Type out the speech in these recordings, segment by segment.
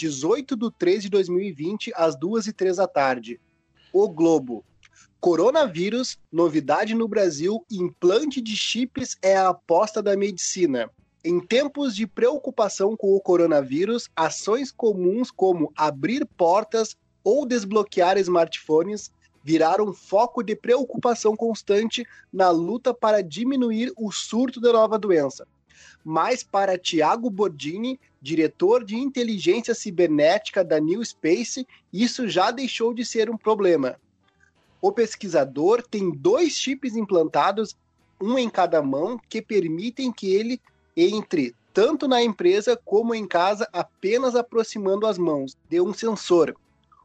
18 de 3 de 2020, às 2 e 3 da tarde. O Globo. Coronavírus, novidade no Brasil, implante de chips é a aposta da medicina. Em tempos de preocupação com o coronavírus, ações comuns como abrir portas ou desbloquear smartphones viraram foco de preocupação constante na luta para diminuir o surto da nova doença. Mas para Tiago Bordini, diretor de inteligência cibernética da New Space, isso já deixou de ser um problema. O pesquisador tem dois chips implantados, um em cada mão, que permitem que ele entre tanto na empresa como em casa, apenas aproximando as mãos de um sensor.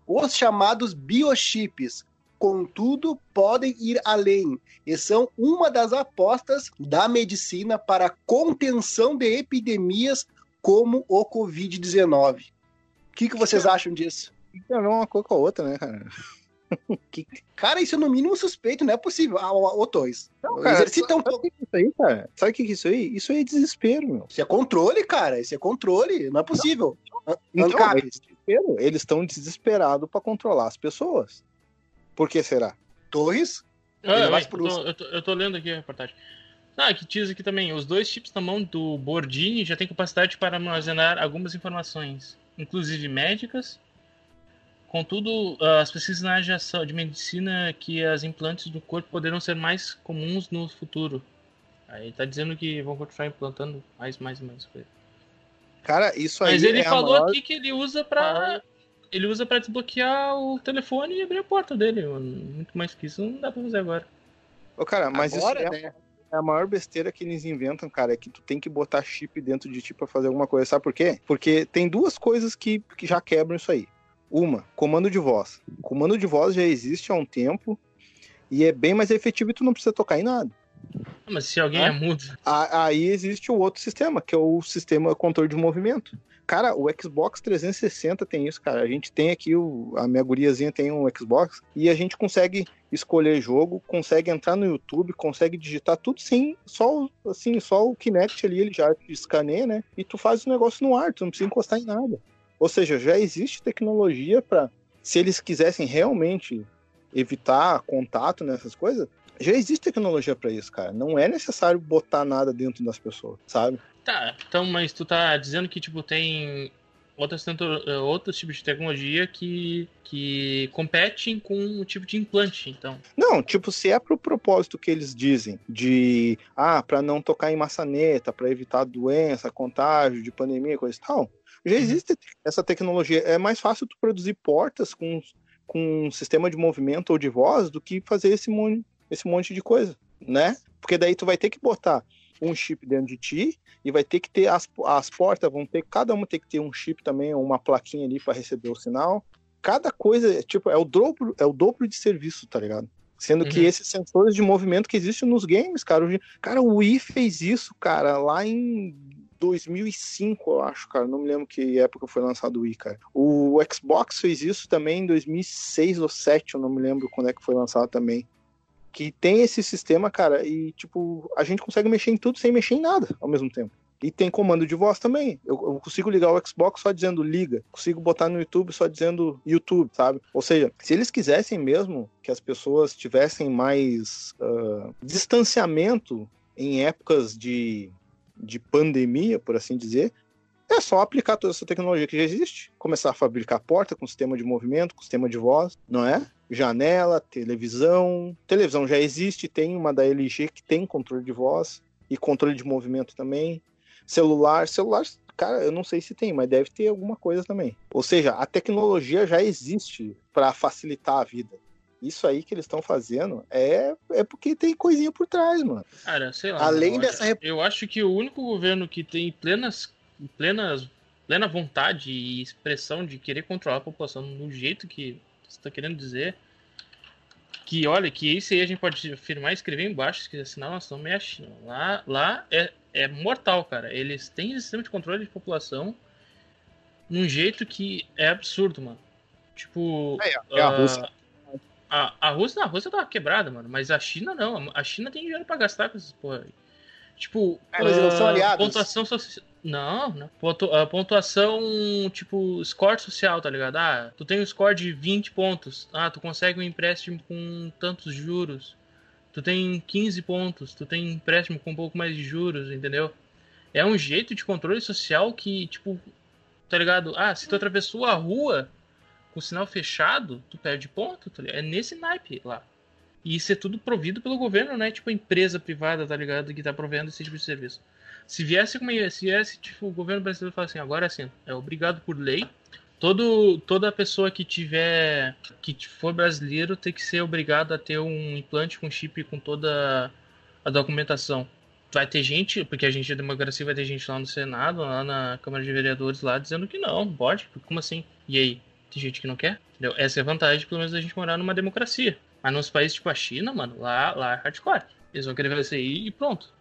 Os chamados biochips, contudo, podem ir além e são uma das apostas da medicina para a contenção de epidemias como o Covid-19. O que, que vocês acham disso? Não, uma coisa com a outra, né, cara? Que, cara, isso é no mínimo suspeito, não é possível. Ah, ô, Toys. Não, cara, Exercita um pouco. Isso aí, cara? Sabe o que é isso aí? Isso aí é desespero, meu. Isso é controle, cara. Isso é controle. Não é possível. Não, então, é desespero. Eles estão desesperados para controlar as pessoas. Por que será? Torres? Ah, eu, eu, tô, eu, tô, eu, tô, lendo aqui a reportagem. Ah, que diz aqui também. Os dois chips na mão do Bordini já têm capacidade para armazenar algumas informações, inclusive médicas, Contudo, as pesquisas na área de medicina que as implantes do corpo poderão ser mais comuns no futuro. Aí tá dizendo que vão continuar implantando mais, mais, mais coisa. Cara, isso aí. Mas ele é falou maior... aqui que ele usa para ele usa para desbloquear o telefone e abrir a porta dele. Muito mais que isso não dá pra fazer agora. Ô, cara, mas agora, isso é, né? A maior besteira que eles inventam, cara, é que tu tem que botar chip dentro de ti pra fazer alguma coisa. Sabe por quê? Porque tem duas coisas que, que já quebram isso aí. Uma, comando de voz. Comando de voz já existe há um tempo e é bem mais efetivo e tu não precisa tocar em nada. Mas se alguém é, é mudo. Aí existe o outro sistema, que é o sistema controle de movimento. Cara, o Xbox 360 tem isso, cara. A gente tem aqui, o, a minha guriazinha tem um Xbox, e a gente consegue escolher jogo, consegue entrar no YouTube, consegue digitar tudo sem só assim, só o Kinect ali, ele já escaneia, né? E tu faz o negócio no ar, tu não precisa encostar em nada. Ou seja, já existe tecnologia para, se eles quisessem realmente evitar contato nessas coisas, já existe tecnologia para isso, cara. Não é necessário botar nada dentro das pessoas, sabe? Tá, então, mas tu tá dizendo que, tipo, tem outras, outros tipos de tecnologia que, que competem com o tipo de implante, então. Não, tipo, se é pro propósito que eles dizem, de, ah, para não tocar em maçaneta, para evitar doença, contágio, de pandemia, coisa e tal, já uhum. existe essa tecnologia. É mais fácil tu produzir portas com, com um sistema de movimento ou de voz do que fazer esse monte, esse monte de coisa, né? Porque daí tu vai ter que botar um chip dentro de ti e vai ter que ter as, as portas vão ter cada uma tem que ter um chip também uma plaquinha ali para receber o sinal cada coisa tipo é o dobro é o dobro de serviço tá ligado sendo uhum. que esses sensores de movimento que existem nos games cara cara o Wii fez isso cara lá em 2005, eu acho, cara. Não me lembro que época foi lançado o Wii, cara. O Xbox fez isso também em 2006 ou 2007, eu não me lembro quando é que foi lançado também. Que tem esse sistema, cara, e tipo, a gente consegue mexer em tudo sem mexer em nada ao mesmo tempo. E tem comando de voz também. Eu, eu, consigo ligar o Xbox só dizendo liga. Consigo botar no YouTube só dizendo YouTube, sabe? Ou seja, se eles quisessem mesmo que as pessoas tivessem mais uh, distanciamento em épocas de de pandemia, por assim dizer, é só aplicar toda essa tecnologia que já existe, começar a fabricar porta com sistema de movimento, com sistema de voz, não é? Janela, televisão. Televisão já existe, tem uma da LG que tem controle de voz e controle de movimento também. Celular, celular, cara, eu não sei se tem, mas deve ter alguma coisa também. Ou seja, a tecnologia já existe para facilitar a vida isso aí que eles estão fazendo é, é porque tem coisinha por trás, mano. Cara, sei lá. Além mano, dessa. Eu acho que o único governo que tem plenas, plenas, plena vontade e expressão de querer controlar a população do jeito que você está querendo dizer. Que olha, que isso aí a gente pode afirmar e escrever embaixo, que assinar nós estamos meio China. Lá, lá é, é mortal, cara. Eles têm sistema de controle de população num jeito que é absurdo, mano. Tipo. É, é a Rússia. Uh, a, a Rússia, a Rússia tava quebrada, mano. Mas a China não. A China tem dinheiro pra gastar com essas porra aí. Tipo, é, uh, pontuação social. Não, não. A pontuação, tipo, score social, tá ligado? Ah, tu tem um score de 20 pontos. Ah, tu consegue um empréstimo com tantos juros. Tu tem 15 pontos, tu tem empréstimo com um pouco mais de juros, entendeu? É um jeito de controle social que, tipo, tá ligado? Ah, se tu atravessou a rua com o sinal fechado, tu perde ponto, tá É nesse naipe lá. E isso é tudo provido pelo governo, né? Tipo, empresa privada, tá ligado? Que tá provendo esse tipo de serviço. Se viesse como se viesse, tipo, o governo brasileiro falar assim, agora sim, é obrigado por lei. Todo, toda pessoa que tiver que for brasileiro tem que ser obrigado a ter um implante com chip com toda a documentação. Vai ter gente, porque a gente é democracia, vai ter gente lá no Senado, lá na Câmara de Vereadores lá dizendo que não, pode, como assim? E aí? Tem gente que não quer? Entendeu? Essa é a vantagem, pelo menos, da gente morar numa democracia. Mas nos países tipo a China, mano, lá, lá é hardcore. Eles vão querer ver e pronto.